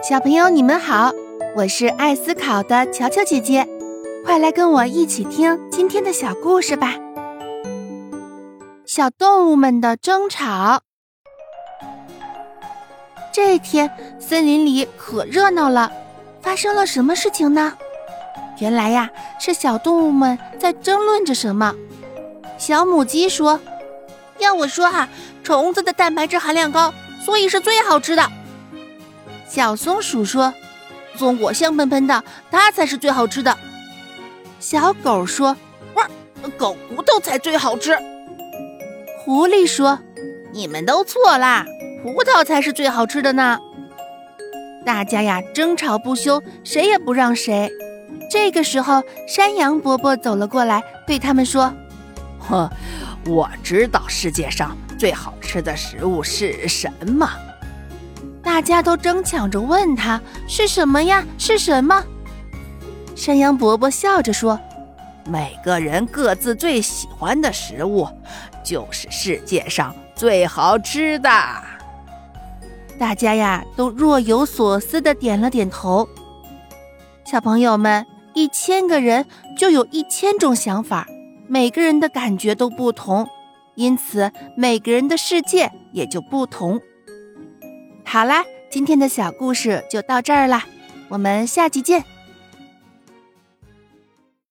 小朋友，你们好，我是爱思考的乔乔姐姐，快来跟我一起听今天的小故事吧。小动物们的争吵。这天，森林里可热闹了，发生了什么事情呢？原来呀，是小动物们在争论着什么。小母鸡说：“要我说哈，虫子的蛋白质含量高，所以是最好吃的。”小松鼠说：“松果香喷喷的，它才是最好吃的。”小狗说：“哇，狗骨头才最好吃。”狐狸说：“你们都错啦，葡萄才是最好吃的呢。”大家呀争吵不休，谁也不让谁。这个时候，山羊伯伯走了过来，对他们说：“呵，我知道世界上最好吃的食物是什么。”大家都争抢着问他是什么呀？是什么？山羊伯伯笑着说：“每个人各自最喜欢的食物，就是世界上最好吃的。”大家呀都若有所思的点了点头。小朋友们。一千个人就有一千种想法，每个人的感觉都不同，因此每个人的世界也就不同。好啦，今天的小故事就到这儿啦，我们下集见。